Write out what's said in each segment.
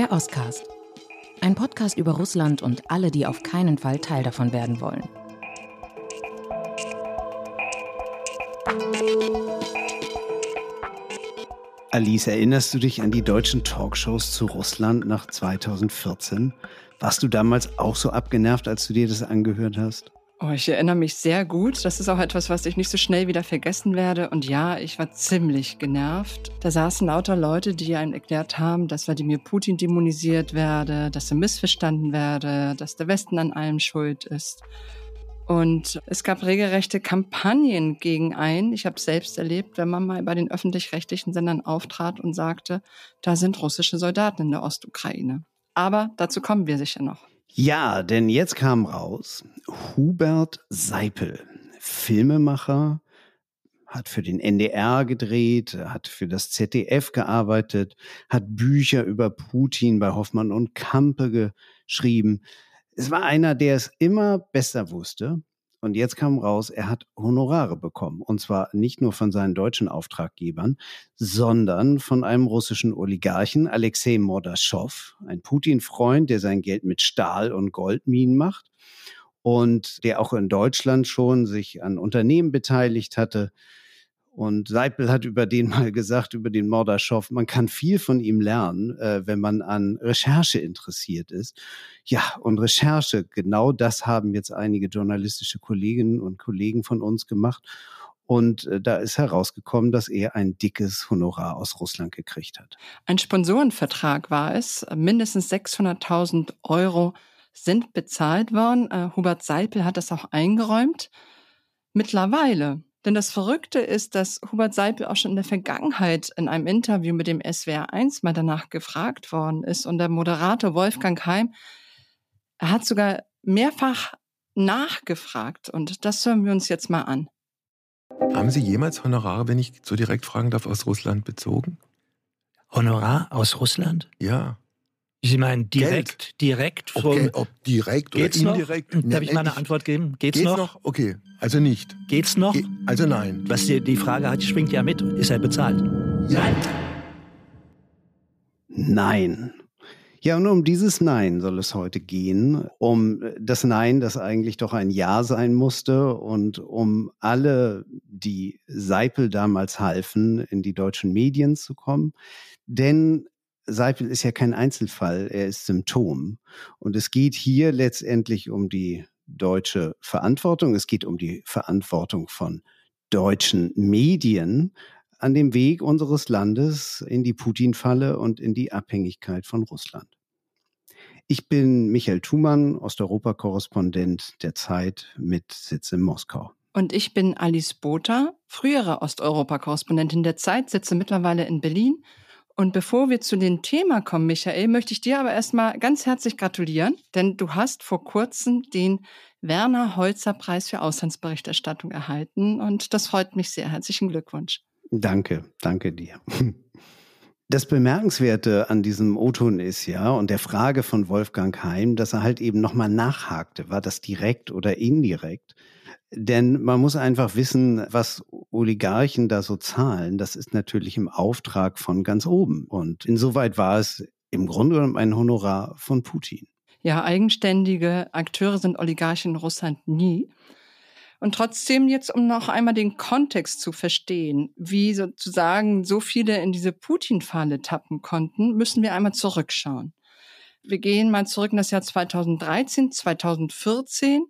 Der Oscast. Ein Podcast über Russland und alle, die auf keinen Fall Teil davon werden wollen. Alice, erinnerst du dich an die deutschen Talkshows zu Russland nach 2014? Warst du damals auch so abgenervt, als du dir das angehört hast? Oh, ich erinnere mich sehr gut. Das ist auch etwas, was ich nicht so schnell wieder vergessen werde. Und ja, ich war ziemlich genervt. Da saßen lauter Leute, die einem erklärt haben, dass Wladimir Putin dämonisiert werde, dass er missverstanden werde, dass der Westen an allem schuld ist. Und es gab regelrechte Kampagnen gegen einen. Ich habe es selbst erlebt, wenn man mal bei den öffentlich-rechtlichen Sendern auftrat und sagte, da sind russische Soldaten in der Ostukraine. Aber dazu kommen wir sicher noch. Ja, denn jetzt kam raus, Hubert Seipel, Filmemacher, hat für den NDR gedreht, hat für das ZDF gearbeitet, hat Bücher über Putin bei Hoffmann und Kampe geschrieben. Es war einer, der es immer besser wusste und jetzt kam raus, er hat Honorare bekommen. Und zwar nicht nur von seinen deutschen Auftraggebern, sondern von einem russischen Oligarchen, Alexei Mordaschow, ein Putin-Freund, der sein Geld mit Stahl- und Goldminen macht und der auch in Deutschland schon sich an Unternehmen beteiligt hatte und Seipel hat über den mal gesagt, über den Mordaschow, man kann viel von ihm lernen, äh, wenn man an Recherche interessiert ist. Ja, und Recherche, genau das haben jetzt einige journalistische Kolleginnen und Kollegen von uns gemacht. Und äh, da ist herausgekommen, dass er ein dickes Honorar aus Russland gekriegt hat. Ein Sponsorenvertrag war es. Mindestens 600.000 Euro sind bezahlt worden. Äh, Hubert Seipel hat das auch eingeräumt. Mittlerweile denn das Verrückte ist, dass Hubert Seipel auch schon in der Vergangenheit in einem Interview mit dem SWR 1 mal danach gefragt worden ist und der Moderator Wolfgang Heim, er hat sogar mehrfach nachgefragt und das hören wir uns jetzt mal an. Haben Sie jemals Honorare, wenn ich so direkt fragen darf, aus Russland bezogen? Honorar aus Russland? Ja. Sie meinen direkt, Geld. direkt vom, okay, ob direkt oder geht's indirekt? Noch? Darf ich mal eine Antwort geben? Geht's, geht's noch? noch? Okay, also nicht. Geht's noch? Ge also nein. Was die, die Frage hat, schwingt ja mit. Ist er bezahlt? Nein. Nein. Ja, und um dieses Nein soll es heute gehen, um das Nein, das eigentlich doch ein Ja sein musste und um alle, die Seipel damals halfen, in die deutschen Medien zu kommen. Denn Seipel ist ja kein Einzelfall, er ist Symptom. Und es geht hier letztendlich um die deutsche Verantwortung, es geht um die Verantwortung von deutschen Medien an dem Weg unseres Landes in die Putin-Falle und in die Abhängigkeit von Russland. Ich bin Michael Thumann, Osteuropa-Korrespondent der Zeit mit Sitz in Moskau. Und ich bin Alice Botha, frühere Osteuropa-Korrespondentin der Zeit, sitze mittlerweile in Berlin und bevor wir zu dem Thema kommen, Michael, möchte ich dir aber erstmal ganz herzlich gratulieren, denn du hast vor kurzem den Werner Holzer Preis für Auslandsberichterstattung erhalten und das freut mich sehr. Herzlichen Glückwunsch. Danke, danke dir. Das Bemerkenswerte an diesem O-Ton ist ja und der Frage von Wolfgang Heim, dass er halt eben nochmal nachhakte, war das direkt oder indirekt? Denn man muss einfach wissen, was Oligarchen da so zahlen. Das ist natürlich im Auftrag von ganz oben. Und insoweit war es im Grunde genommen ein Honorar von Putin. Ja, eigenständige Akteure sind Oligarchen in Russland nie. Und trotzdem jetzt, um noch einmal den Kontext zu verstehen, wie sozusagen so viele in diese Putin-Falle tappen konnten, müssen wir einmal zurückschauen. Wir gehen mal zurück in das Jahr 2013, 2014.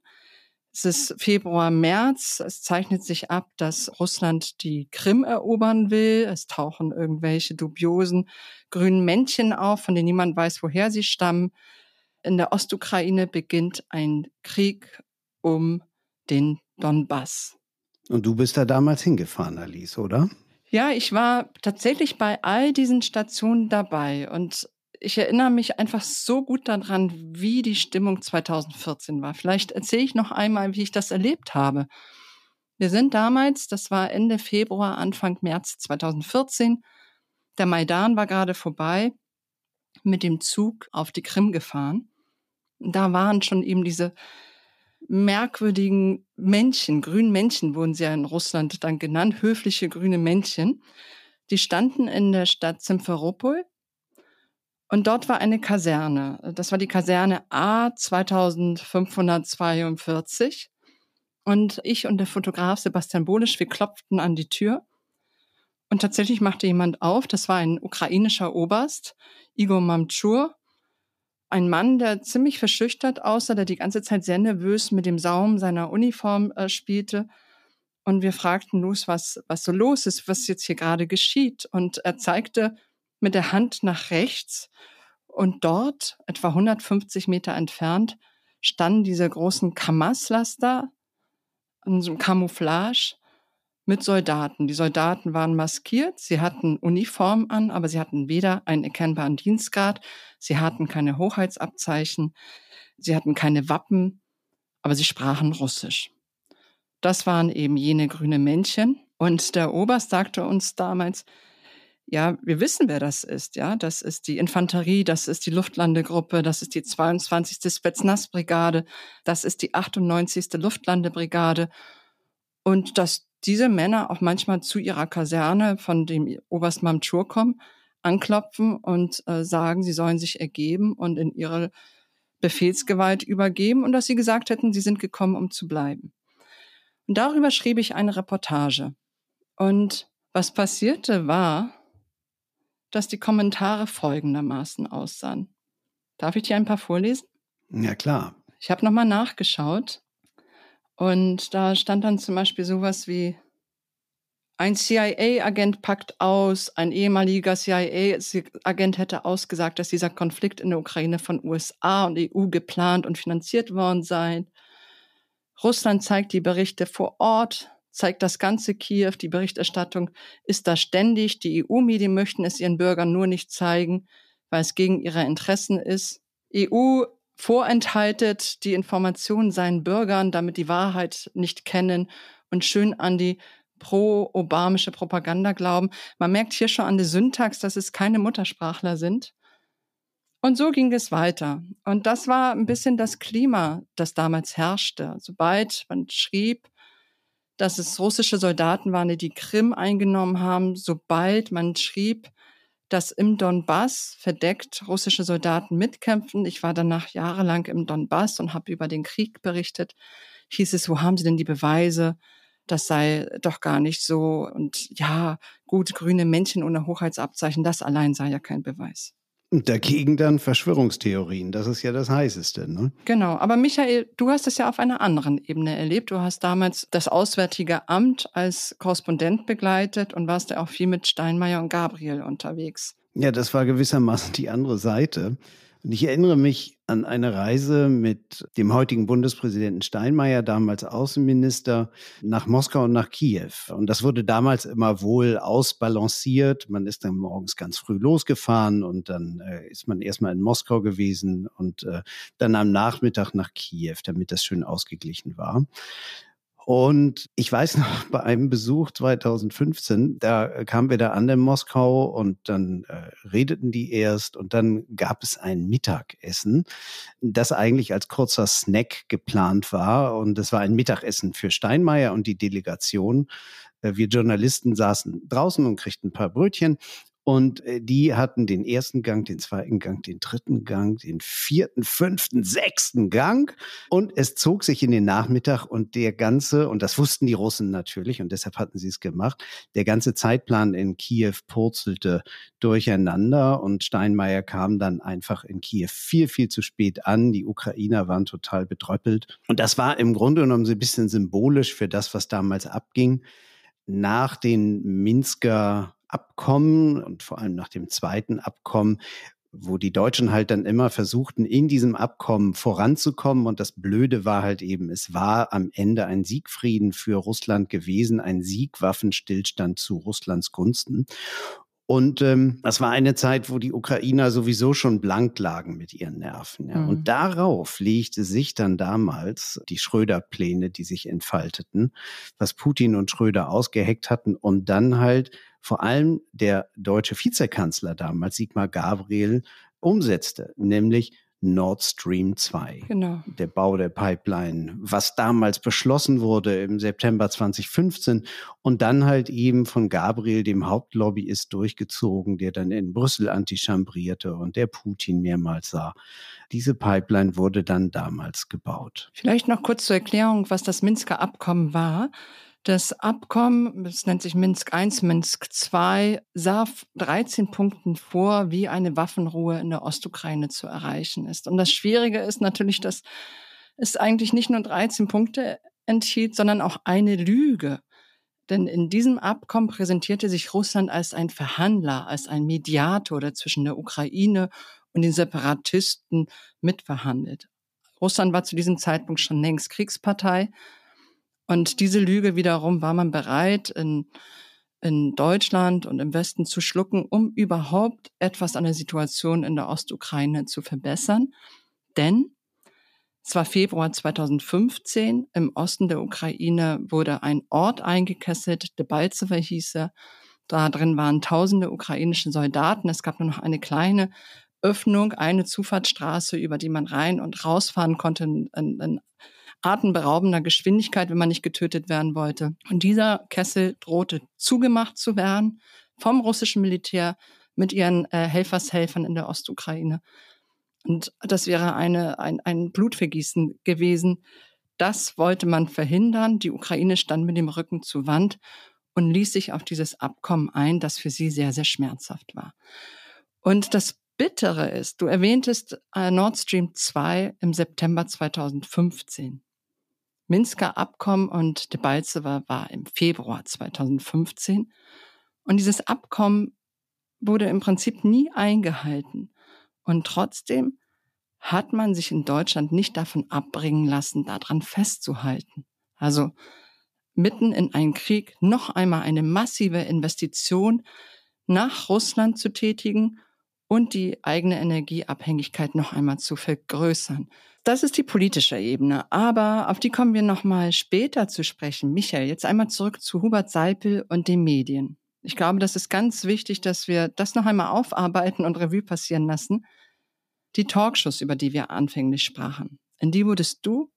Es ist Februar, März. Es zeichnet sich ab, dass Russland die Krim erobern will. Es tauchen irgendwelche dubiosen grünen Männchen auf, von denen niemand weiß, woher sie stammen. In der Ostukraine beginnt ein Krieg um den Donbass. Und du bist da damals hingefahren, Alice, oder? Ja, ich war tatsächlich bei all diesen Stationen dabei und ich erinnere mich einfach so gut daran, wie die Stimmung 2014 war. Vielleicht erzähle ich noch einmal, wie ich das erlebt habe. Wir sind damals, das war Ende Februar, Anfang März 2014, der Maidan war gerade vorbei, mit dem Zug auf die Krim gefahren. Da waren schon eben diese merkwürdigen Männchen, grünen Männchen wurden sie ja in Russland dann genannt, höfliche grüne Männchen. Die standen in der Stadt Simferopol Und dort war eine Kaserne. Das war die Kaserne A 2542. Und ich und der Fotograf Sebastian Bolisch, wir klopften an die Tür. Und tatsächlich machte jemand auf. Das war ein ukrainischer Oberst, Igor Mamchur. Ein Mann, der ziemlich verschüchtert aussah, der die ganze Zeit sehr nervös mit dem Saum seiner Uniform äh, spielte. Und wir fragten los, was, was so los ist, was jetzt hier gerade geschieht. Und er zeigte mit der Hand nach rechts. Und dort, etwa 150 Meter entfernt, standen diese großen Kamaz-Laster in so einem Camouflage mit Soldaten. Die Soldaten waren maskiert, sie hatten Uniform an, aber sie hatten weder einen erkennbaren Dienstgrad, sie hatten keine Hoheitsabzeichen, sie hatten keine Wappen, aber sie sprachen Russisch. Das waren eben jene grüne Männchen. Und der Oberst sagte uns damals, ja, wir wissen, wer das ist, ja. Das ist die Infanterie, das ist die Luftlandegruppe, das ist die 22. Spetsnaz-Brigade, das ist die 98. Luftlandebrigade. Und dass diese Männer auch manchmal zu ihrer Kaserne von dem Oberst Mamchur kommen, anklopfen und äh, sagen, sie sollen sich ergeben und in ihre Befehlsgewalt übergeben und dass sie gesagt hätten, sie sind gekommen, um zu bleiben. Und darüber schrieb ich eine Reportage. Und was passierte war, dass die Kommentare folgendermaßen aussahen. Darf ich dir ein paar vorlesen? Ja, klar. Ich habe nochmal nachgeschaut und da stand dann zum Beispiel sowas wie, ein CIA-Agent packt aus, ein ehemaliger CIA-Agent hätte ausgesagt, dass dieser Konflikt in der Ukraine von USA und EU geplant und finanziert worden sei. Russland zeigt die Berichte vor Ort, zeigt das ganze Kiew, die Berichterstattung ist da ständig. Die EU-Medien möchten es ihren Bürgern nur nicht zeigen, weil es gegen ihre Interessen ist. EU vorenthaltet die Informationen seinen Bürgern, damit die Wahrheit nicht kennen und schön an die pro-obamische Propaganda glauben. Man merkt hier schon an der Syntax, dass es keine Muttersprachler sind. Und so ging es weiter. Und das war ein bisschen das Klima, das damals herrschte. Sobald man schrieb, dass es russische Soldaten waren, die die Krim eingenommen haben, sobald man schrieb, dass im Donbass verdeckt russische Soldaten mitkämpfen. Ich war danach jahrelang im Donbass und habe über den Krieg berichtet. Hieß es, wo haben Sie denn die Beweise? Das sei doch gar nicht so. Und ja, gut, grüne Männchen ohne Hochheitsabzeichen, das allein sei ja kein Beweis. Und dagegen dann Verschwörungstheorien, das ist ja das Heißeste. Ne? Genau, aber Michael, du hast es ja auf einer anderen Ebene erlebt. Du hast damals das Auswärtige Amt als Korrespondent begleitet und warst ja auch viel mit Steinmeier und Gabriel unterwegs. Ja, das war gewissermaßen die andere Seite. Und ich erinnere mich an eine Reise mit dem heutigen Bundespräsidenten Steinmeier, damals Außenminister, nach Moskau und nach Kiew. Und das wurde damals immer wohl ausbalanciert. Man ist dann morgens ganz früh losgefahren und dann äh, ist man erstmal in Moskau gewesen und äh, dann am Nachmittag nach Kiew, damit das schön ausgeglichen war. Und ich weiß noch, bei einem Besuch 2015, da kamen wir da an in Moskau und dann äh, redeten die erst und dann gab es ein Mittagessen, das eigentlich als kurzer Snack geplant war. Und das war ein Mittagessen für Steinmeier und die Delegation. Äh, wir Journalisten saßen draußen und kriegten ein paar Brötchen und äh, die hatten den ersten Gang, den zweiten Gang, den dritten Gang, den vierten, fünften, sechsten Gang. Und es zog sich in den Nachmittag und der ganze, und das wussten die Russen natürlich, und deshalb hatten sie es gemacht, der ganze Zeitplan in Kiew purzelte durcheinander und Steinmeier kam dann einfach in Kiew viel, viel zu spät an. Die Ukrainer waren total betröppelt. Und das war im Grunde genommen so ein bisschen symbolisch für das, was damals abging. Nach den Minsker Abkommen und vor allem nach dem zweiten Abkommen, wo die Deutschen halt dann immer versuchten, in diesem Abkommen voranzukommen. Und das Blöde war halt eben, es war am Ende ein Siegfrieden für Russland gewesen, ein Siegwaffenstillstand zu Russlands Gunsten. Und ähm, das war eine Zeit, wo die Ukrainer sowieso schon blank lagen mit ihren Nerven. Ja. Mhm. Und darauf legte sich dann damals die Schröder-Pläne, die sich entfalteten, was Putin und Schröder ausgeheckt hatten und dann halt vor allem der deutsche Vizekanzler damals, Sigmar Gabriel, umsetzte, nämlich Nord Stream 2. Genau. Der Bau der Pipeline, was damals beschlossen wurde im September 2015 und dann halt eben von Gabriel, dem Hauptlobbyist, durchgezogen, der dann in Brüssel antichambrierte und der Putin mehrmals sah. Diese Pipeline wurde dann damals gebaut. Vielleicht noch kurz zur Erklärung, was das Minsker Abkommen war. Das Abkommen, das nennt sich Minsk I, Minsk II, sah 13 Punkten vor, wie eine Waffenruhe in der Ostukraine zu erreichen ist. Und das Schwierige ist natürlich, dass es eigentlich nicht nur 13 Punkte enthielt, sondern auch eine Lüge. Denn in diesem Abkommen präsentierte sich Russland als ein Verhandler, als ein Mediator, der zwischen der Ukraine und den Separatisten mitverhandelt. Russland war zu diesem Zeitpunkt schon längst Kriegspartei und diese Lüge wiederum war man bereit, in, in Deutschland und im Westen zu schlucken, um überhaupt etwas an der Situation in der Ostukraine zu verbessern. Denn es war Februar 2015. Im Osten der Ukraine wurde ein Ort eingekesselt, Debaltseve hieß er. Da drin waren tausende ukrainische Soldaten. Es gab nur noch eine kleine Öffnung, eine Zufahrtsstraße, über die man rein und rausfahren konnte in, in atemberaubender Geschwindigkeit, wenn man nicht getötet werden wollte. Und dieser Kessel drohte zugemacht zu werden vom russischen Militär mit ihren äh, Helfershelfern in der Ostukraine. Und das wäre eine, ein, ein Blutvergießen gewesen. Das wollte man verhindern. Die Ukraine stand mit dem Rücken zur Wand und ließ sich auf dieses Abkommen ein, das für sie sehr, sehr schmerzhaft war. Und das Bittere ist, du erwähntest äh, Nord Stream 2 im September 2015. Minsker Abkommen und Debaltseve war im Februar 2015. Und dieses Abkommen wurde im Prinzip nie eingehalten. Und trotzdem hat man sich in Deutschland nicht davon abbringen lassen, daran festzuhalten. Also mitten in einen Krieg noch einmal eine massive Investition nach Russland zu tätigen und die eigene Energieabhängigkeit noch einmal zu vergrößern. Das ist die politische Ebene, aber auf die kommen wir noch mal später zu sprechen. Michael, jetzt einmal zurück zu Hubert Seipel und den Medien. Ich glaube, das ist ganz wichtig, dass wir das noch einmal aufarbeiten und Revue passieren lassen. Die Talkshows, über die wir anfänglich sprachen, in die wurdest du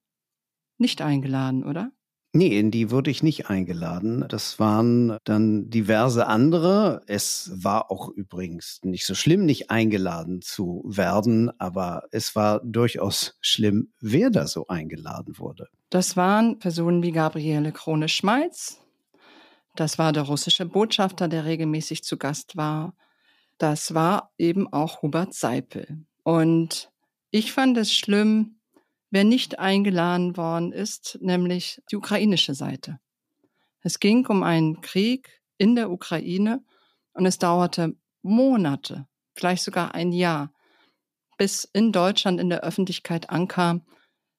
nicht eingeladen, oder? Nee, in die wurde ich nicht eingeladen. Das waren dann diverse andere. Es war auch übrigens nicht so schlimm, nicht eingeladen zu werden, aber es war durchaus schlimm, wer da so eingeladen wurde. Das waren Personen wie Gabriele Krone-Schmalz. Das war der russische Botschafter, der regelmäßig zu Gast war. Das war eben auch Hubert Seipel. Und ich fand es schlimm, wer nicht eingeladen worden ist, nämlich die ukrainische Seite. Es ging um einen Krieg in der Ukraine und es dauerte Monate, vielleicht sogar ein Jahr, bis in Deutschland in der Öffentlichkeit ankam,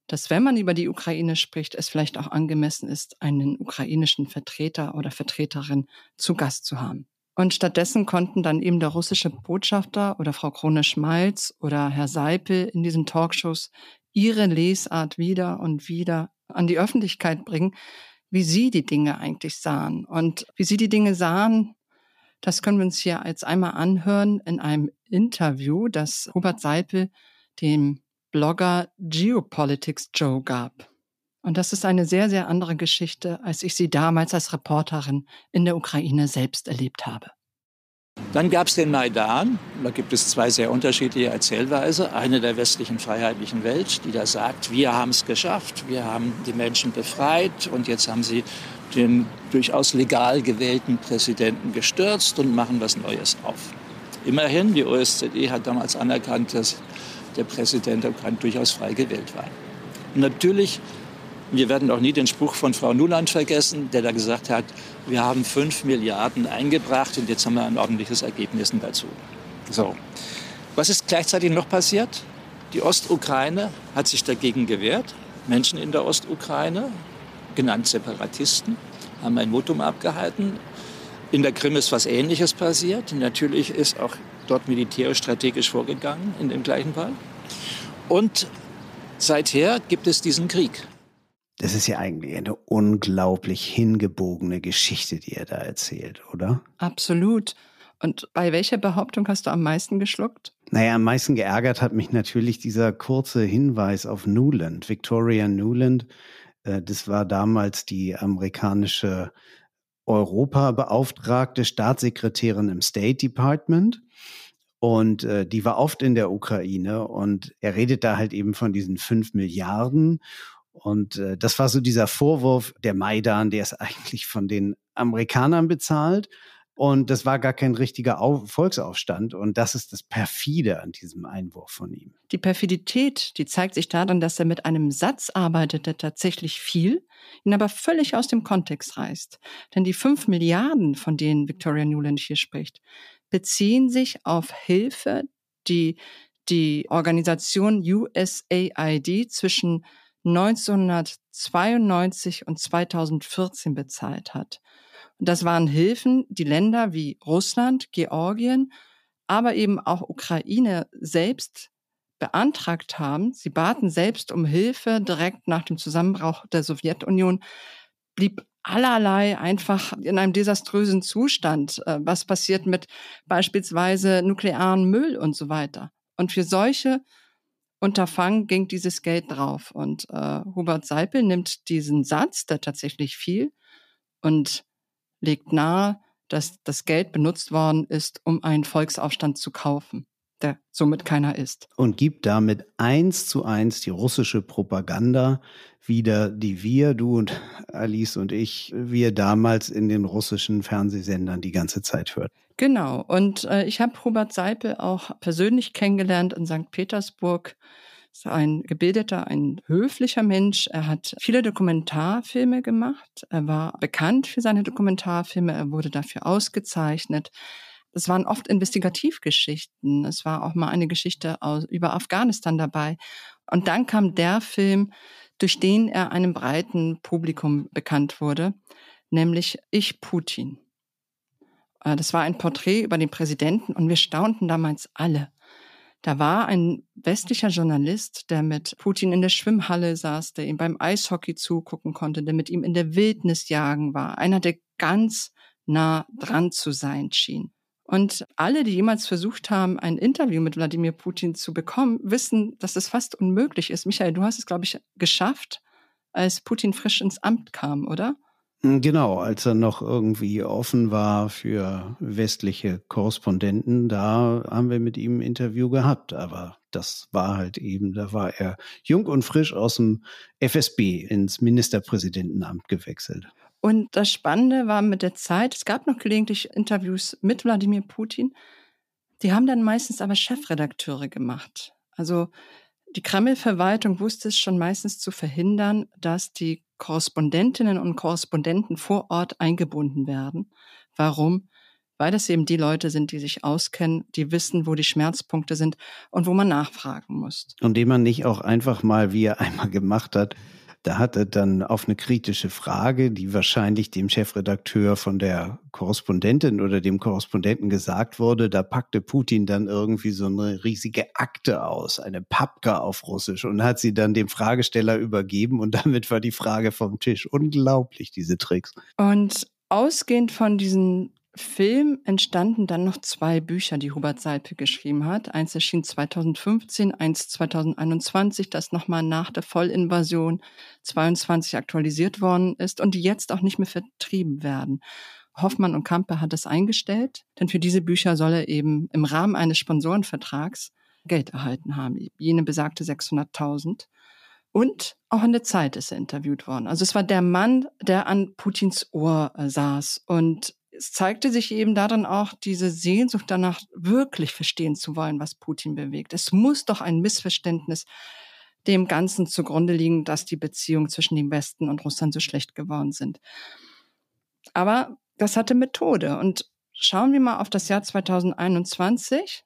dass wenn man über die Ukraine spricht, es vielleicht auch angemessen ist, einen ukrainischen Vertreter oder Vertreterin zu Gast zu haben. Und stattdessen konnten dann eben der russische Botschafter oder Frau Krone-Schmalz oder Herr Seipel in diesen Talkshows ihre Lesart wieder und wieder an die Öffentlichkeit bringen, wie sie die Dinge eigentlich sahen. Und wie sie die Dinge sahen, das können wir uns hier jetzt einmal anhören in einem Interview, das Hubert Seipel dem Blogger Geopolitics Joe gab. Und das ist eine sehr, sehr andere Geschichte, als ich sie damals als Reporterin in der Ukraine selbst erlebt habe. Dann gab es den Maidan. Da gibt es zwei sehr unterschiedliche Erzählweise. Eine der westlichen freiheitlichen Welt, die da sagt, wir haben es geschafft, wir haben die Menschen befreit und jetzt haben sie den durchaus legal gewählten Präsidenten gestürzt und machen was Neues auf. Immerhin, die OSZE hat damals anerkannt, dass der Präsident der Ukraine durchaus frei gewählt war. Natürlich wir werden auch nie den Spruch von Frau Nuland vergessen, der da gesagt hat, wir haben fünf Milliarden eingebracht und jetzt haben wir ein ordentliches Ergebnis dazu. So. Was ist gleichzeitig noch passiert? Die Ostukraine hat sich dagegen gewehrt. Menschen in der Ostukraine, genannt Separatisten, haben ein Votum abgehalten. In der Krim ist was Ähnliches passiert. Natürlich ist auch dort militärisch strategisch vorgegangen in dem gleichen Fall. Und seither gibt es diesen Krieg. Das ist ja eigentlich eine unglaublich hingebogene Geschichte, die er da erzählt, oder? Absolut. Und bei welcher Behauptung hast du am meisten geschluckt? Naja, am meisten geärgert hat mich natürlich dieser kurze Hinweis auf Newland, Victoria Newland. Äh, das war damals die amerikanische Europabeauftragte Staatssekretärin im State Department. Und äh, die war oft in der Ukraine und er redet da halt eben von diesen fünf Milliarden. Und äh, das war so dieser Vorwurf, der Maidan, der ist eigentlich von den Amerikanern bezahlt. Und das war gar kein richtiger Auf Volksaufstand. Und das ist das Perfide an diesem Einwurf von ihm. Die Perfidität, die zeigt sich darin, dass er mit einem Satz arbeitet, der tatsächlich viel, ihn aber völlig aus dem Kontext reißt. Denn die fünf Milliarden, von denen Victoria Newland hier spricht, beziehen sich auf Hilfe, die die Organisation USAID zwischen 1992 und 2014 bezahlt hat. Und das waren Hilfen, die Länder wie Russland, Georgien, aber eben auch Ukraine selbst beantragt haben. Sie baten selbst um Hilfe direkt nach dem Zusammenbruch der Sowjetunion, blieb allerlei einfach in einem desaströsen Zustand. Äh, was passiert mit beispielsweise nuklearen Müll und so weiter. Und für solche Unterfangen ging dieses Geld drauf. Und äh, Hubert Seipel nimmt diesen Satz, der tatsächlich fiel, und legt nahe, dass das Geld benutzt worden ist, um einen Volksaufstand zu kaufen, der somit keiner ist. Und gibt damit eins zu eins die russische Propaganda wieder, die wir, du und Alice und ich, wir damals in den russischen Fernsehsendern die ganze Zeit hörten. Genau. Und äh, ich habe Hubert Seipel auch persönlich kennengelernt in St. Petersburg ist ein gebildeter, ein höflicher Mensch. Er hat viele Dokumentarfilme gemacht. Er war bekannt für seine Dokumentarfilme. Er wurde dafür ausgezeichnet. Es waren oft Investigativgeschichten. Es war auch mal eine Geschichte aus, über Afghanistan dabei. Und dann kam der Film, durch den er einem breiten Publikum bekannt wurde, nämlich Ich Putin. Äh, das war ein Porträt über den Präsidenten und wir staunten damals alle. Da war ein westlicher Journalist, der mit Putin in der Schwimmhalle saß, der ihm beim Eishockey zugucken konnte, der mit ihm in der Wildnis jagen war. Einer, der ganz nah dran zu sein schien. Und alle, die jemals versucht haben, ein Interview mit Wladimir Putin zu bekommen, wissen, dass es fast unmöglich ist. Michael, du hast es, glaube ich, geschafft, als Putin frisch ins Amt kam, oder? Hm, genau, als er noch irgendwie offen war für westliche Korrespondenten, da haben wir mit ihm ein Interview gehabt. Aber das war halt eben, da war er jung und frisch aus dem FSB ins Ministerpräsidentenamt gewechselt. Und das Spannende war mit der Zeit, es gab noch gelegentlich Interviews mit Wladimir Putin. Die haben dann meistens aber Chefredakteure gemacht. Also die Kreml-Verwaltung wusste es schon meistens zu verhindern, dass die Korrespondentinnen und Korrespondenten vor Ort eingebunden werden. Warum? Weil das eben die Leute sind, die sich auskennen, die wissen, wo die Schmerzpunkte sind und wo man nachfragen muss. Und den man nicht auch einfach mal, wie er einmal gemacht hat, da hat er dann auf eine kritische Frage, die wahrscheinlich dem Chefredakteur von der Korrespondentin oder dem Korrespondenten gesagt wurde, da packte Putin dann irgendwie so eine riesige Akte aus, eine Papka auf Russisch und hat sie dann dem Fragesteller übergeben und damit war die Frage vom Tisch. Unglaublich, diese Tricks. Und ausgehend von diesen Film entstanden dann noch zwei Bücher, die Hubert Seipel geschrieben hat. Eins erschien 2015, eins 2021, das nochmal nach der Vollinvasion 22 aktualisiert worden ist und die jetzt auch nicht mehr vertrieben werden. Hoffmann und Kampe hat es eingestellt, denn für diese Bücher soll er eben im Rahmen eines Sponsorenvertrags Geld erhalten haben. Jene besagte 600.000. Und auch in der Zeit ist er interviewt worden. Also es war der Mann, der an Putins Ohr äh, saß und es zeigte sich eben darin auch diese Sehnsucht danach, wirklich verstehen zu wollen, was Putin bewegt. Es muss doch ein Missverständnis dem Ganzen zugrunde liegen, dass die Beziehungen zwischen dem Westen und Russland so schlecht geworden sind. Aber das hatte Methode. Und schauen wir mal auf das Jahr 2021.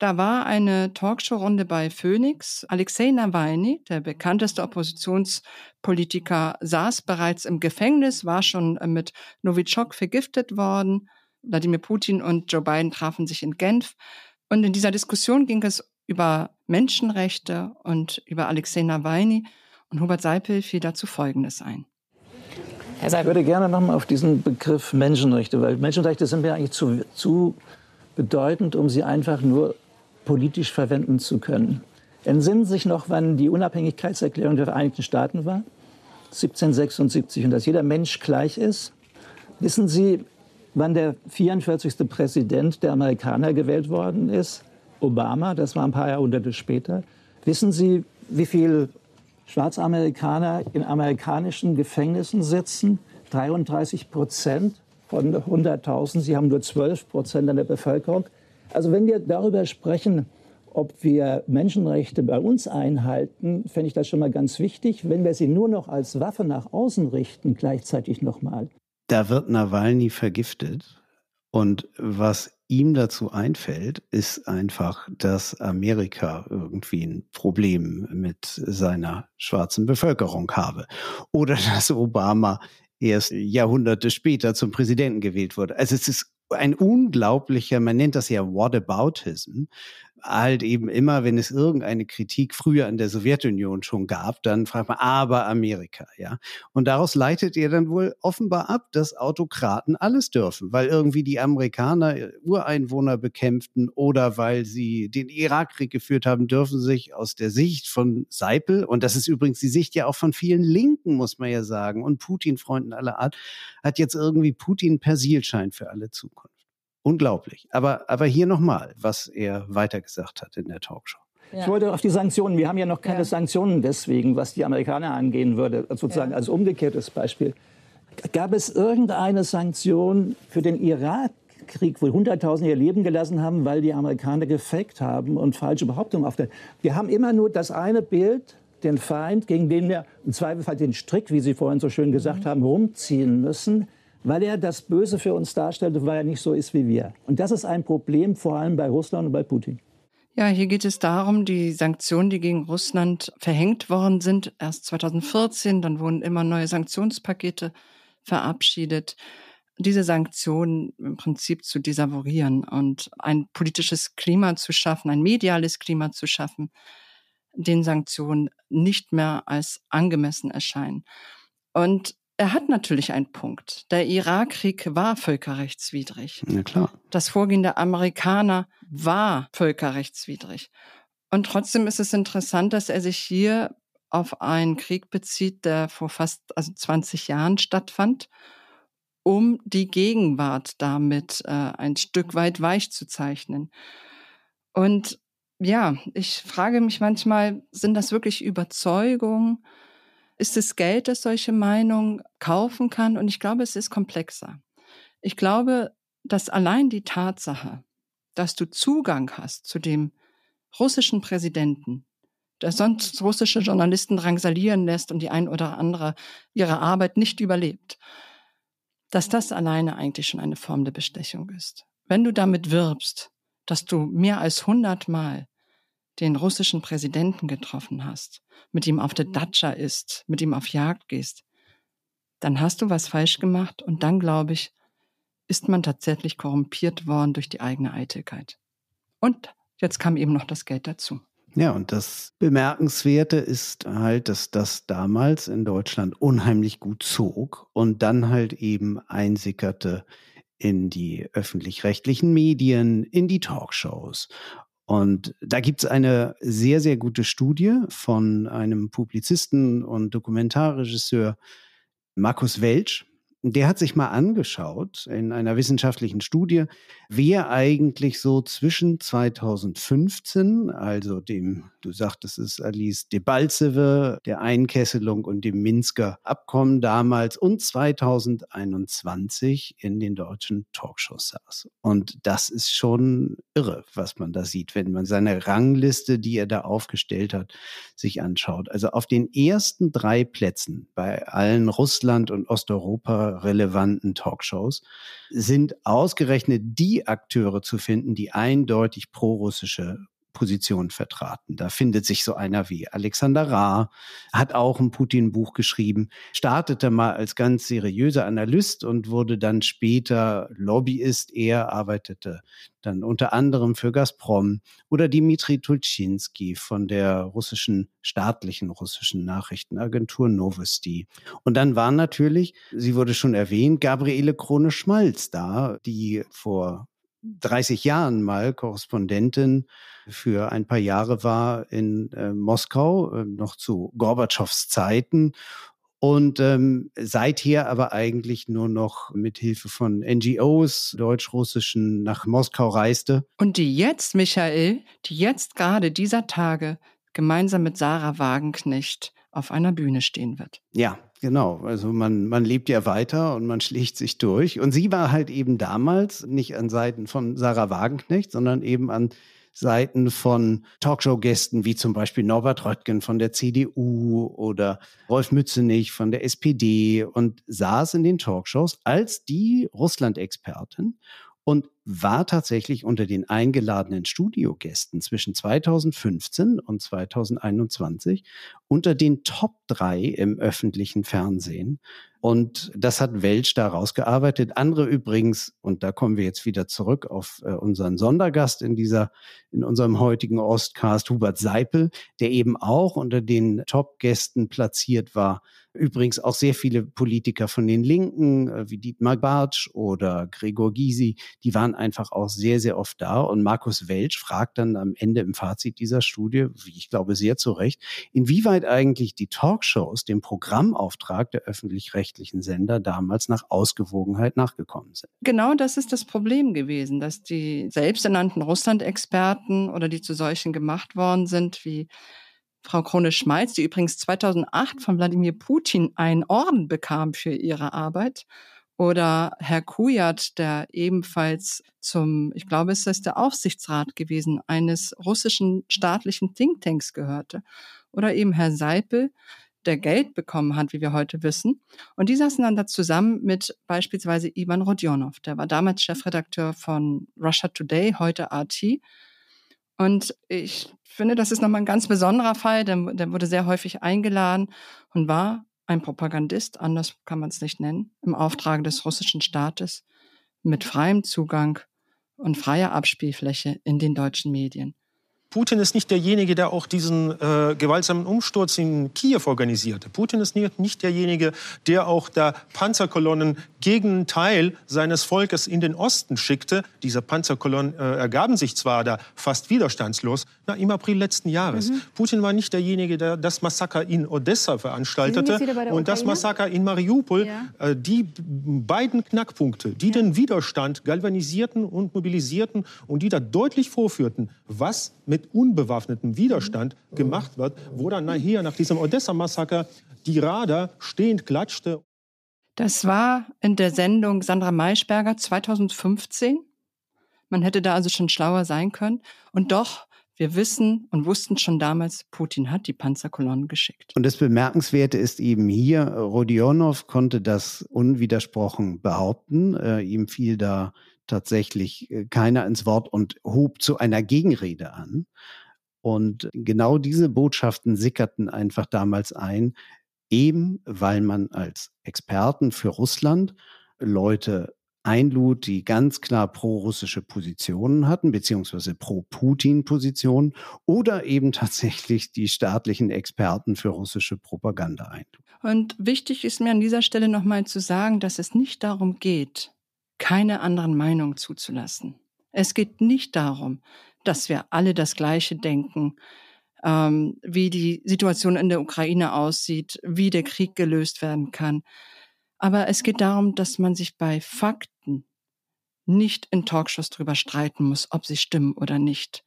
Da war eine Talkshow-Runde bei Phoenix. Alexei Nawalny, der bekannteste Oppositionspolitiker, saß bereits im Gefängnis, war schon mit Novichok vergiftet worden. Wladimir Putin und Joe Biden trafen sich in Genf. Und in dieser Diskussion ging es über Menschenrechte und über Alexei Nawalny. Und Hubert Seipel fiel dazu Folgendes ein. Ich würde gerne noch mal auf diesen Begriff Menschenrechte, weil Menschenrechte sind mir eigentlich zu, zu bedeutend, um sie einfach nur politisch verwenden zu können. Entsinnen Sie sich noch, wann die Unabhängigkeitserklärung der Vereinigten Staaten war? 1776 und dass jeder Mensch gleich ist. Wissen Sie, wann der 44. Präsident der Amerikaner gewählt worden ist? Obama, das war ein paar Jahrhunderte später. Wissen Sie, wie viele Schwarzamerikaner in amerikanischen Gefängnissen sitzen? 33 Prozent von 100.000. Sie haben nur 12 Prozent an der Bevölkerung. Also wenn wir darüber sprechen, ob wir Menschenrechte bei uns einhalten, fände ich das schon mal ganz wichtig. Wenn wir sie nur noch als Waffe nach außen richten, gleichzeitig nochmal. Da wird Nawalny vergiftet. Und was ihm dazu einfällt, ist einfach, dass Amerika irgendwie ein Problem mit seiner schwarzen Bevölkerung habe. Oder dass Obama erst Jahrhunderte später zum Präsidenten gewählt wurde. Also es ist ein unglaublicher, man nennt das ja Whataboutism, halt eben immer, wenn es irgendeine Kritik früher an der Sowjetunion schon gab, dann fragt man, aber Amerika, ja. Und daraus leitet ihr dann wohl offenbar ab, dass Autokraten alles dürfen, weil irgendwie die Amerikaner Ureinwohner bekämpften oder weil sie den Irakkrieg geführt haben, dürfen sich aus der Sicht von Seipel, und das ist übrigens die Sicht ja auch von vielen Linken, muss man ja sagen, und Putin-Freunden aller Art, hat jetzt irgendwie Putin Persilschein für alle Zukunft. Unglaublich. Aber, aber hier nochmal, was er weitergesagt hat in der Talkshow. Ja. Ich wollte auf die Sanktionen. Wir haben ja noch keine ja. Sanktionen deswegen, was die Amerikaner angehen würde, sozusagen ja. als umgekehrtes Beispiel. Gab es irgendeine Sanktion für den Irakkrieg, wo 100.000 ihr Leben gelassen haben, weil die Amerikaner gefaked haben und falsche Behauptungen aufstellen? Wir haben immer nur das eine Bild, den Feind, gegen den wir im Zweifelsfall den Strick, wie Sie vorhin so schön gesagt mhm. haben, rumziehen müssen weil er das Böse für uns darstellte, weil er nicht so ist wie wir. Und das ist ein Problem vor allem bei Russland und bei Putin. Ja, hier geht es darum, die Sanktionen, die gegen Russland verhängt worden sind, erst 2014, dann wurden immer neue Sanktionspakete verabschiedet, diese Sanktionen im Prinzip zu desavorieren und ein politisches Klima zu schaffen, ein mediales Klima zu schaffen, den Sanktionen nicht mehr als angemessen erscheinen. Und er hat natürlich einen Punkt. Der Irakkrieg war völkerrechtswidrig. Ja, klar. Das Vorgehen der Amerikaner war völkerrechtswidrig. Und trotzdem ist es interessant, dass er sich hier auf einen Krieg bezieht, der vor fast also 20 Jahren stattfand, um die Gegenwart damit äh, ein Stück weit weich zu zeichnen. Und ja, ich frage mich manchmal, sind das wirklich Überzeugungen? Ist es Geld, das solche Meinungen kaufen kann. Und ich glaube, es ist komplexer. Ich glaube, dass allein die Tatsache, dass du Zugang hast zu dem russischen Präsidenten, der sonst russische Journalisten drangsalieren lässt und die ein oder andere ihre Arbeit nicht überlebt, dass das alleine eigentlich schon eine Form der Bestechung ist. Wenn du damit wirbst, dass du mehr als hundertmal den russischen Präsidenten getroffen hast, mit ihm auf der mhm. Datscha ist, mit ihm auf Jagd gehst, dann hast du was falsch gemacht und dann, glaube ich, ist man tatsächlich korrumpiert worden durch die eigene Eitelkeit. Und jetzt kam eben noch das Geld dazu. Ja, und das Bemerkenswerte ist halt, dass das damals in Deutschland unheimlich gut zog und dann halt eben einsickerte in die öffentlich-rechtlichen Medien, in die Talkshows. Und da gibt es eine sehr, sehr gute Studie von einem Publizisten und Dokumentarregisseur Markus Welsch, der hat sich mal angeschaut in einer wissenschaftlichen Studie, wer eigentlich so zwischen 2015, also dem, du sagtest es, Alice Debaltseve, der Einkesselung und dem Minsker Abkommen damals und 2021 in den deutschen Talkshows saß. Und das ist schon irre, was man da sieht, wenn man seine Rangliste, die er da aufgestellt hat, sich anschaut. Also auf den ersten drei Plätzen bei allen Russland- und Osteuropa relevanten Talkshows, sind ausgerechnet die Akteure zu finden, die eindeutig prorussische Position vertraten. Da findet sich so einer wie Alexander Ra, hat auch ein Putin-Buch geschrieben, startete mal als ganz seriöser Analyst und wurde dann später Lobbyist. Er arbeitete dann unter anderem für Gazprom oder Dimitri Tulczynski von der russischen, staatlichen russischen Nachrichtenagentur Novosti. Und dann war natürlich, sie wurde schon erwähnt, Gabriele Krone-Schmalz da, die vor 30 Jahren mal Korrespondentin für ein paar Jahre war in äh, Moskau, äh, noch zu Gorbatschows Zeiten und ähm, seither aber eigentlich nur noch mit Hilfe von NGOs, deutsch-russischen, nach Moskau reiste. Und die jetzt, Michael, die jetzt gerade dieser Tage gemeinsam mit Sarah Wagenknecht auf einer Bühne stehen wird. Ja, genau. Also man, man lebt ja weiter und man schlägt sich durch. Und sie war halt eben damals nicht an Seiten von Sarah Wagenknecht, sondern eben an Seiten von Talkshow-Gästen wie zum Beispiel Norbert Röttgen von der CDU oder Rolf Mützenich von der SPD und saß in den Talkshows als die Russland-Expertin und war tatsächlich unter den eingeladenen Studiogästen zwischen 2015 und 2021 unter den Top drei im öffentlichen Fernsehen. Und das hat Welch da rausgearbeitet. Andere übrigens, und da kommen wir jetzt wieder zurück auf äh, unseren Sondergast in dieser, in unserem heutigen Ostcast, Hubert Seipel, der eben auch unter den Top-Gästen platziert war. Übrigens auch sehr viele Politiker von den Linken, äh, wie Dietmar Bartsch oder Gregor Gysi, die waren einfach auch sehr, sehr oft da. Und Markus Welch fragt dann am Ende im Fazit dieser Studie, wie ich glaube sehr zu Recht, inwieweit eigentlich die Talkshows dem Programmauftrag der öffentlich-rechtlichen Sender damals nach Ausgewogenheit nachgekommen sind. Genau das ist das Problem gewesen, dass die selbsternannten Russland-Experten oder die zu solchen gemacht worden sind, wie Frau Krone-Schmalz, die übrigens 2008 von Wladimir Putin einen Orden bekam für ihre Arbeit oder Herr Kujat, der ebenfalls zum, ich glaube, es ist der Aufsichtsrat gewesen, eines russischen staatlichen Thinktanks gehörte. Oder eben Herr Seipel, der Geld bekommen hat, wie wir heute wissen. Und die saßen dann da zusammen mit beispielsweise Ivan Rodionov. Der war damals Chefredakteur von Russia Today, heute RT. Und ich finde, das ist nochmal ein ganz besonderer Fall. Der, der wurde sehr häufig eingeladen und war ein Propagandist, anders kann man es nicht nennen, im Auftrag des russischen Staates mit freiem Zugang und freier Abspielfläche in den deutschen Medien. Putin ist nicht derjenige, der auch diesen äh, gewaltsamen Umsturz in Kiew organisierte. Putin ist nicht, derjenige, der auch da Panzerkolonnen gegen einen Teil seines Volkes in den Osten schickte. Diese Panzerkolonnen äh, ergaben sich zwar da fast widerstandslos na, im April letzten Jahres. Mhm. Putin war nicht derjenige, der das Massaker in Odessa veranstaltete und das Massaker in Mariupol. Ja. Äh, die beiden Knackpunkte, die ja. den Widerstand galvanisierten und mobilisierten und die da deutlich vorführten, was mit mit unbewaffnetem Widerstand gemacht wird, wo dann nachher nach diesem Odessa-Massaker die Radar stehend klatschte. Das war in der Sendung Sandra Maischberger 2015. Man hätte da also schon schlauer sein können. Und doch, wir wissen und wussten schon damals, Putin hat die Panzerkolonnen geschickt. Und das Bemerkenswerte ist eben hier, Rodionov konnte das unwidersprochen behaupten. Äh, ihm fiel da tatsächlich äh, keiner ins Wort und hob zu einer Gegenrede an. Und genau diese Botschaften sickerten einfach damals ein, eben weil man als Experten für Russland Leute einlud, die ganz klar pro-russische Positionen hatten, beziehungsweise pro-Putin-Positionen oder eben tatsächlich die staatlichen Experten für russische Propaganda einlud. Und wichtig ist mir an dieser Stelle nochmal zu sagen, dass es nicht darum geht, keine anderen Meinungen zuzulassen. Es geht nicht darum, dass wir alle das Gleiche denken, ähm, wie die Situation in der Ukraine aussieht, wie der Krieg gelöst werden kann. Aber es geht darum, dass man sich bei Fakten nicht in Talkshows drüber streiten muss, ob sie stimmen oder nicht,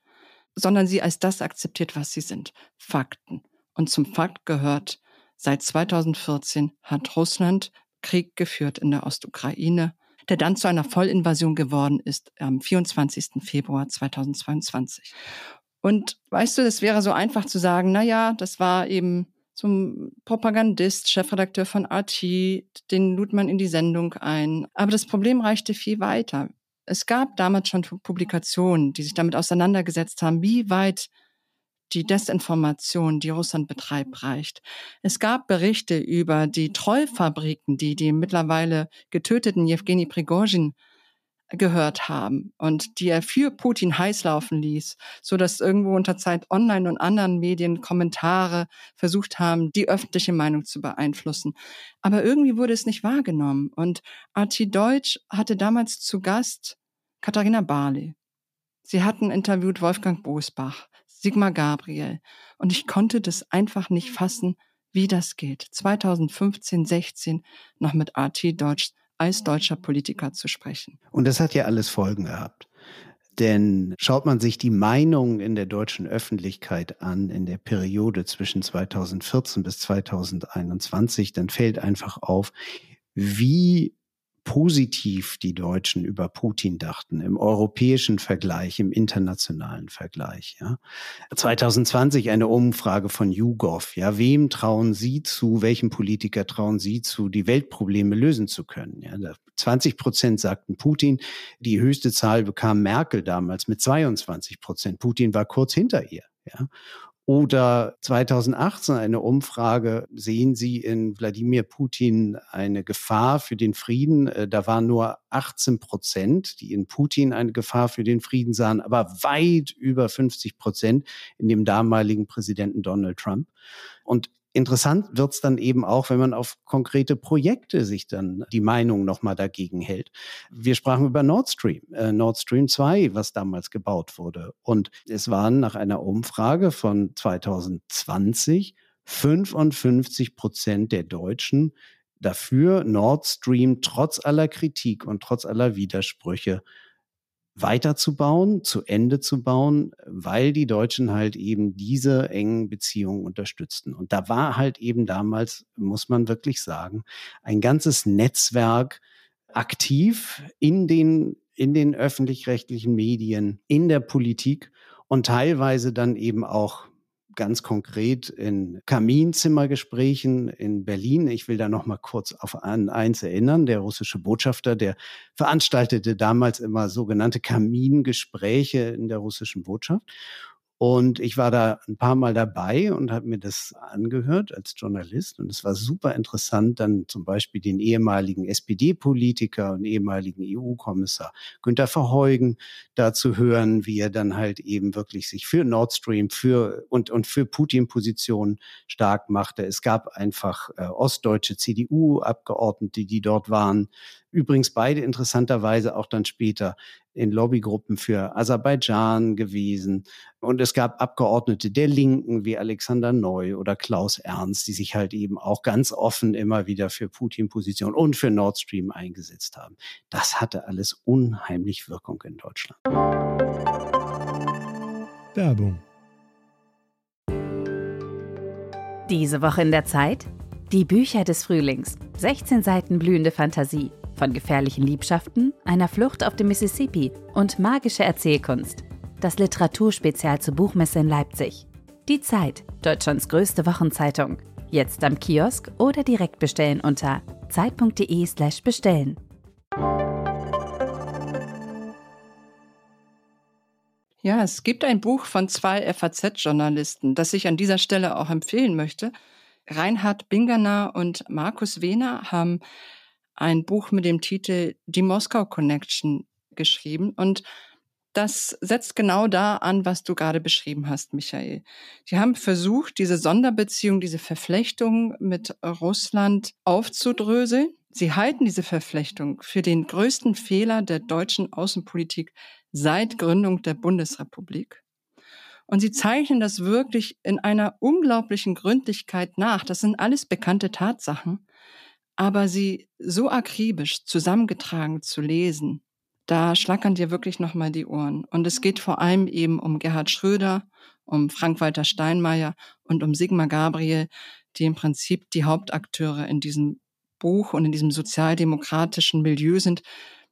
sondern sie als das akzeptiert, was sie sind. Fakten. Und zum Fakt gehört, seit 2014 hat Russland Krieg geführt in der Ostukraine der dann zu einer Vollinvasion geworden ist am 24. Februar 2022. Und weißt du, es wäre so einfach zu sagen, na ja, das war eben ein Propagandist, Chefredakteur von RT, den lud man in die Sendung ein. Aber das Problem reichte viel weiter. es gab damals schon Publikationen, die sich damit auseinandergesetzt haben, wie weit die Desinformation, die Russland betreibt, reicht. Es gab Berichte über die Trollfabriken, die die mittlerweile getöteten Jewgeni Prigozhin gehört haben und die er für Putin heiß laufen ließ, so dass irgendwo unter Zeit Online und anderen Medien Kommentare versucht haben, die öffentliche Meinung zu beeinflussen. Aber irgendwie wurde es nicht wahrgenommen. Und Archie Deutsch hatte damals zu Gast Katharina Barley. Sie hatten interviewt Wolfgang Bosbach, Sigmar Gabriel. Und ich konnte das einfach nicht fassen, wie das geht. 2015, 16 noch mit Archie Deutsch als deutscher Politiker zu sprechen. Und das hat ja alles Folgen gehabt. Denn schaut man sich die Meinungen in der deutschen Öffentlichkeit an in der Periode zwischen 2014 bis 2021, dann fällt einfach auf, wie positiv die Deutschen über Putin dachten, im europäischen Vergleich, im internationalen Vergleich. Ja. 2020 eine Umfrage von YouGov. Ja, wem trauen Sie zu, welchem Politiker trauen Sie zu, die Weltprobleme lösen zu können? Ja, 20 Prozent sagten Putin. Die höchste Zahl bekam Merkel damals mit 22 Prozent. Putin war kurz hinter ihr. Ja. Oder 2018 eine Umfrage, sehen Sie in Wladimir Putin eine Gefahr für den Frieden? Äh, da waren nur 18 Prozent, die in Putin eine Gefahr für den Frieden sahen, aber weit über 50 Prozent in dem damaligen Präsidenten Donald Trump. Und Interessant wird's dann eben auch, wenn man auf konkrete Projekte sich dann die Meinung nochmal dagegen hält. Wir sprachen über Nord Stream, äh, Nord Stream 2, was damals gebaut wurde. Und es waren nach einer Umfrage von 2020 55 Prozent der Deutschen dafür, Nord Stream trotz aller Kritik und trotz aller Widersprüche weiterzubauen, zu Ende zu bauen, weil die Deutschen halt eben diese engen Beziehungen unterstützten. Und da war halt eben damals, muss man wirklich sagen, ein ganzes Netzwerk aktiv in den, in den öffentlich-rechtlichen Medien, in der Politik und teilweise dann eben auch ganz konkret in Kaminzimmergesprächen in Berlin. Ich will da noch mal kurz auf an eins erinnern. Der russische Botschafter, der veranstaltete damals immer sogenannte Kamingespräche in der russischen Botschaft. Und ich war da ein paar Mal dabei und habe mir das angehört als Journalist. Und es war super interessant, dann zum Beispiel den ehemaligen SPD-Politiker und ehemaligen EU-Kommissar Günter Verheugen da zu hören, wie er dann halt eben wirklich sich für Nord Stream für und, und für Putin-Positionen stark machte. Es gab einfach äh, ostdeutsche CDU-Abgeordnete, die dort waren. Übrigens beide interessanterweise auch dann später in Lobbygruppen für Aserbaidschan gewesen. Und es gab Abgeordnete der Linken wie Alexander Neu oder Klaus Ernst, die sich halt eben auch ganz offen immer wieder für Putin-Position und für Nord Stream eingesetzt haben. Das hatte alles unheimlich Wirkung in Deutschland. Werbung. Diese Woche in der Zeit? Die Bücher des Frühlings. 16 Seiten blühende Fantasie von gefährlichen Liebschaften, einer Flucht auf dem Mississippi und magische Erzählkunst. Das Literaturspezial zur Buchmesse in Leipzig. Die Zeit, Deutschlands größte Wochenzeitung. Jetzt am Kiosk oder direkt bestellen unter zeit.de/slash bestellen. Ja, es gibt ein Buch von zwei FAZ-Journalisten, das ich an dieser Stelle auch empfehlen möchte. Reinhard Bingerner und Markus Wehner haben ein Buch mit dem Titel Die Moskau Connection geschrieben und das setzt genau da an, was du gerade beschrieben hast, Michael. Sie haben versucht, diese Sonderbeziehung, diese Verflechtung mit Russland aufzudröseln. Sie halten diese Verflechtung für den größten Fehler der deutschen Außenpolitik seit Gründung der Bundesrepublik. Und sie zeichnen das wirklich in einer unglaublichen Gründlichkeit nach. Das sind alles bekannte Tatsachen aber sie so akribisch zusammengetragen zu lesen, da schlackern dir wirklich nochmal die Ohren. Und es geht vor allem eben um Gerhard Schröder, um Frank-Walter Steinmeier und um Sigmar Gabriel, die im Prinzip die Hauptakteure in diesem Buch und in diesem sozialdemokratischen Milieu sind,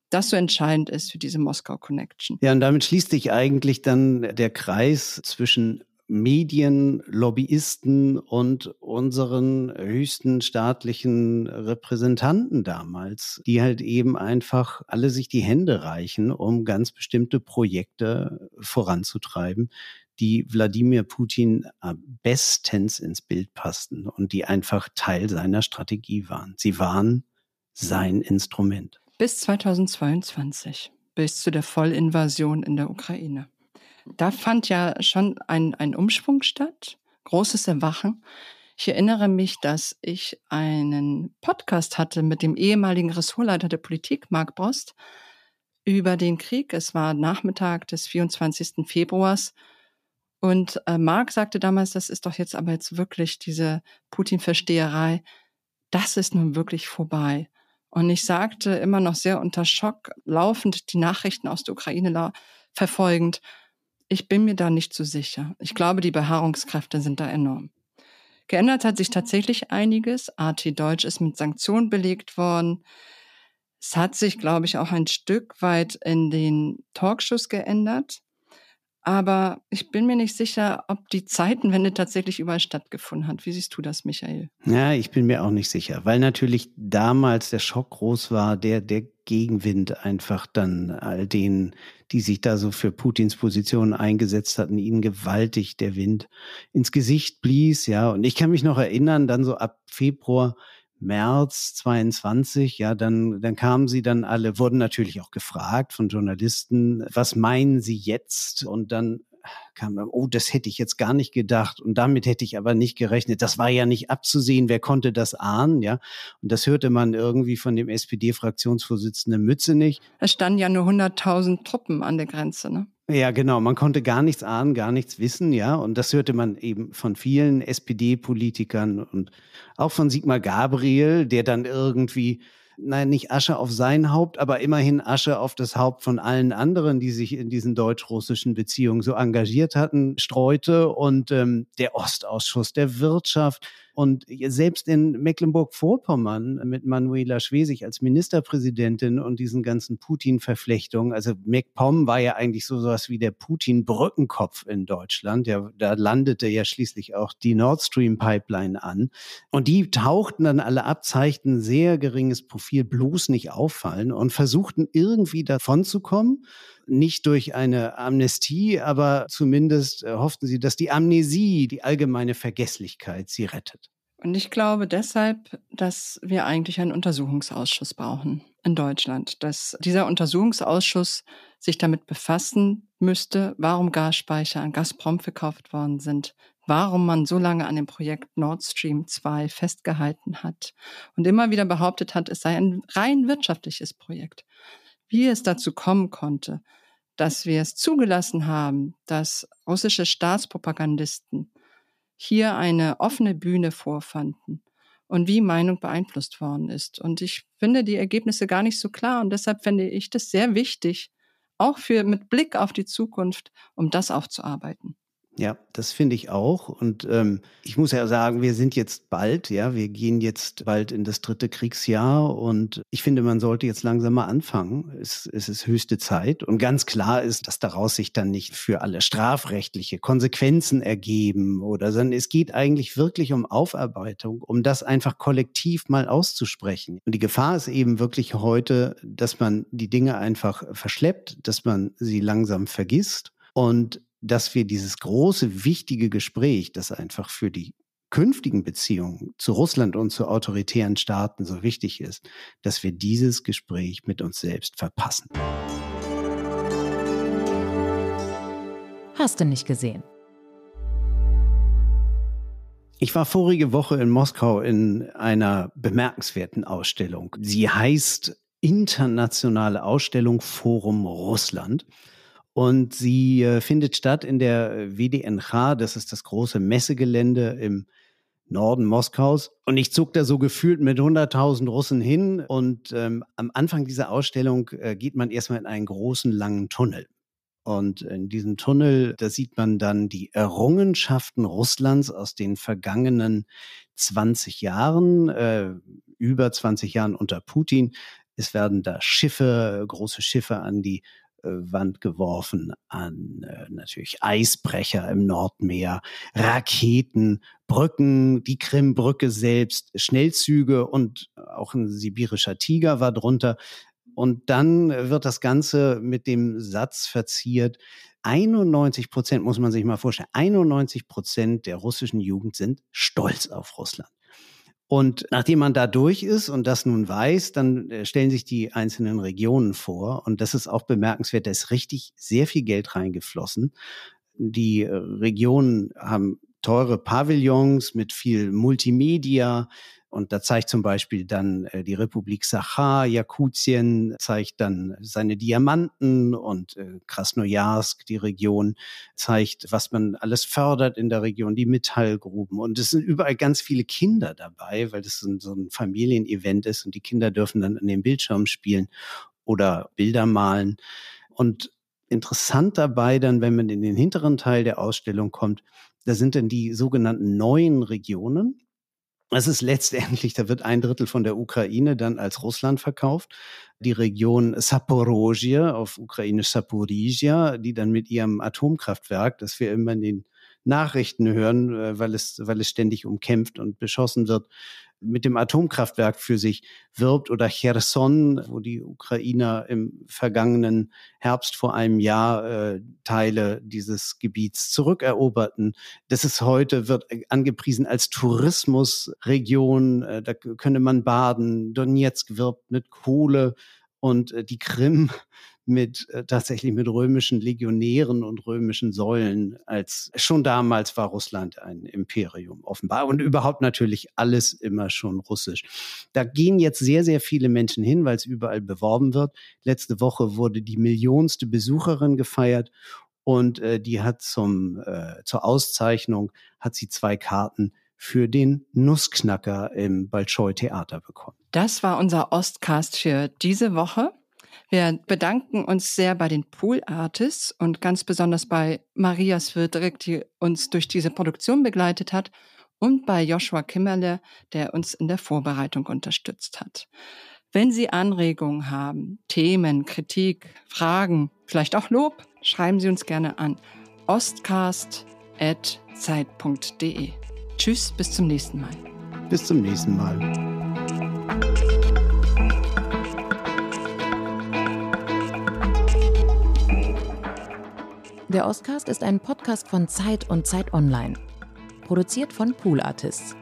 das so entscheidend ist für diese Moskau Connection. Ja, und damit schließt sich eigentlich dann der Kreis zwischen Medien, Lobbyisten und unseren höchsten staatlichen Repräsentanten damals, die halt eben einfach alle sich die Hände reichen, um ganz bestimmte Projekte voranzutreiben, die Wladimir Putin bestens ins Bild passten und die einfach Teil seiner Strategie waren. Sie waren sein Instrument. Bis 2022, bis zu der Vollinvasion in der Ukraine. Da fand ja schon ein, ein Umschwung statt, großes Erwachen. Ich erinnere mich, dass ich einen Podcast hatte mit dem ehemaligen Ressortleiter der Politik, Marc Brost, über den Krieg. Es war Nachmittag des 24. Februars. Und äh, Marc sagte damals, das ist doch jetzt aber jetzt wirklich diese Putin-Versteherei. Das ist nun wirklich vorbei. Und ich sagte immer noch sehr unter Schock, laufend die Nachrichten aus der Ukraine verfolgend, ich bin mir da nicht so sicher. Ich glaube, die Beharrungskräfte sind da enorm. Geändert hat sich tatsächlich einiges. AT Deutsch ist mit Sanktionen belegt worden. Es hat sich, glaube ich, auch ein Stück weit in den Talkshows geändert. Aber ich bin mir nicht sicher, ob die Zeitenwende tatsächlich überall stattgefunden hat. Wie siehst du das, Michael? Ja, ich bin mir auch nicht sicher, weil natürlich damals der Schock groß war, der, der Gegenwind einfach dann all denen, die sich da so für Putins Position eingesetzt hatten, ihnen gewaltig der Wind ins Gesicht blies, ja. Und ich kann mich noch erinnern, dann so ab Februar März 22, ja, dann, dann kamen sie dann alle, wurden natürlich auch gefragt von Journalisten, was meinen sie jetzt? Und dann kam, oh, das hätte ich jetzt gar nicht gedacht und damit hätte ich aber nicht gerechnet. Das war ja nicht abzusehen, wer konnte das ahnen, ja? Und das hörte man irgendwie von dem SPD-Fraktionsvorsitzenden Mütze nicht. Es standen ja nur 100.000 Truppen an der Grenze, ne? Ja, genau. Man konnte gar nichts ahnen, gar nichts wissen, ja. Und das hörte man eben von vielen SPD-Politikern und auch von Sigmar Gabriel, der dann irgendwie, nein, nicht Asche auf sein Haupt, aber immerhin Asche auf das Haupt von allen anderen, die sich in diesen deutsch-russischen Beziehungen so engagiert hatten, streute. Und ähm, der Ostausschuss der Wirtschaft, und selbst in Mecklenburg-Vorpommern mit Manuela Schwesig als Ministerpräsidentin und diesen ganzen Putin-Verflechtungen, also MacPom war ja eigentlich so sowas wie der Putin-Brückenkopf in Deutschland. Ja, da landete ja schließlich auch die Nord Stream Pipeline an. Und die tauchten dann alle ab, zeigten sehr geringes Profil, bloß nicht auffallen und versuchten irgendwie davon zu kommen nicht durch eine Amnestie, aber zumindest äh, hofften sie, dass die Amnesie, die allgemeine Vergesslichkeit sie rettet. Und ich glaube deshalb, dass wir eigentlich einen Untersuchungsausschuss brauchen in Deutschland, dass dieser Untersuchungsausschuss sich damit befassen müsste, warum Gasspeicher an Gazprom verkauft worden sind, warum man so lange an dem Projekt Nord Stream 2 festgehalten hat und immer wieder behauptet hat, es sei ein rein wirtschaftliches Projekt. Wie es dazu kommen konnte, dass wir es zugelassen haben, dass russische Staatspropagandisten hier eine offene Bühne vorfanden und wie Meinung beeinflusst worden ist. Und ich finde die Ergebnisse gar nicht so klar und deshalb finde ich das sehr wichtig, auch für mit Blick auf die Zukunft, um das aufzuarbeiten. Ja, das finde ich auch. Und ähm, ich muss ja sagen, wir sind jetzt bald, ja, wir gehen jetzt bald in das dritte Kriegsjahr und ich finde, man sollte jetzt langsam mal anfangen. Es, es ist höchste Zeit. Und ganz klar ist, dass daraus sich dann nicht für alle strafrechtliche Konsequenzen ergeben oder, sondern es geht eigentlich wirklich um Aufarbeitung, um das einfach kollektiv mal auszusprechen. Und die Gefahr ist eben wirklich heute, dass man die Dinge einfach verschleppt, dass man sie langsam vergisst. Und dass wir dieses große, wichtige Gespräch, das einfach für die künftigen Beziehungen zu Russland und zu autoritären Staaten so wichtig ist, dass wir dieses Gespräch mit uns selbst verpassen. Hast du nicht gesehen? Ich war vorige Woche in Moskau in einer bemerkenswerten Ausstellung. Sie heißt Internationale Ausstellung Forum Russland. Und sie äh, findet statt in der WDNH, das ist das große Messegelände im Norden Moskaus. Und ich zog da so gefühlt mit 100.000 Russen hin. Und ähm, am Anfang dieser Ausstellung äh, geht man erstmal in einen großen, langen Tunnel. Und in diesem Tunnel, da sieht man dann die Errungenschaften Russlands aus den vergangenen 20 Jahren, äh, über 20 Jahren unter Putin. Es werden da Schiffe, große Schiffe an die Wand geworfen an äh, natürlich Eisbrecher im Nordmeer, Raketen, Brücken, die Krimbrücke selbst, Schnellzüge und auch ein sibirischer Tiger war drunter. Und dann wird das Ganze mit dem Satz verziert, 91 Prozent, muss man sich mal vorstellen, 91 Prozent der russischen Jugend sind stolz auf Russland. Und nachdem man da durch ist und das nun weiß, dann äh, stellen sich die einzelnen Regionen vor. Und das ist auch bemerkenswert, da ist richtig sehr viel Geld reingeflossen. Die äh, Regionen haben teure Pavillons mit viel Multimedia, und da zeigt zum Beispiel dann äh, die Republik Sachar, Jakutien, zeigt dann seine Diamanten und äh, Krasnojarsk, die Region, zeigt, was man alles fördert in der Region, die Metallgruben. Und es sind überall ganz viele Kinder dabei, weil das so ein Familienevent ist und die Kinder dürfen dann an den Bildschirm spielen oder Bilder malen. Und interessant dabei dann, wenn man in den hinteren Teil der Ausstellung kommt, da sind dann die sogenannten neuen Regionen. Es ist letztendlich, da wird ein Drittel von der Ukraine dann als Russland verkauft. Die Region Saporozhye, auf ukrainisch Saporizhia, die dann mit ihrem Atomkraftwerk, das wir immer in den Nachrichten hören, äh, weil es, weil es ständig umkämpft und beschossen wird, mit dem Atomkraftwerk für sich wirbt oder Cherson, wo die Ukrainer im vergangenen Herbst vor einem Jahr äh, Teile dieses Gebiets zurückeroberten. Das ist heute, wird angepriesen als Tourismusregion. Äh, da könne man baden. Donetsk wirbt mit Kohle und äh, die Krim mit äh, tatsächlich mit römischen Legionären und römischen Säulen, als schon damals war Russland ein Imperium offenbar und überhaupt natürlich alles immer schon russisch. Da gehen jetzt sehr, sehr viele Menschen hin, weil es überall beworben wird. Letzte Woche wurde die millionste Besucherin gefeiert und äh, die hat zum äh, zur Auszeichnung hat sie zwei Karten für den Nussknacker im Balschoi Theater bekommen. Das war unser Ostcast für diese Woche. Wir bedanken uns sehr bei den Pool Artists und ganz besonders bei Maria Swirdrich, die uns durch diese Produktion begleitet hat und bei Joshua Kimmerle, der uns in der Vorbereitung unterstützt hat. Wenn Sie Anregungen haben, Themen, Kritik, Fragen, vielleicht auch Lob, schreiben Sie uns gerne an ostcast.zeit.de. Tschüss, bis zum nächsten Mal. Bis zum nächsten Mal. Der Ostcast ist ein Podcast von Zeit und Zeit Online. Produziert von Pool Artists.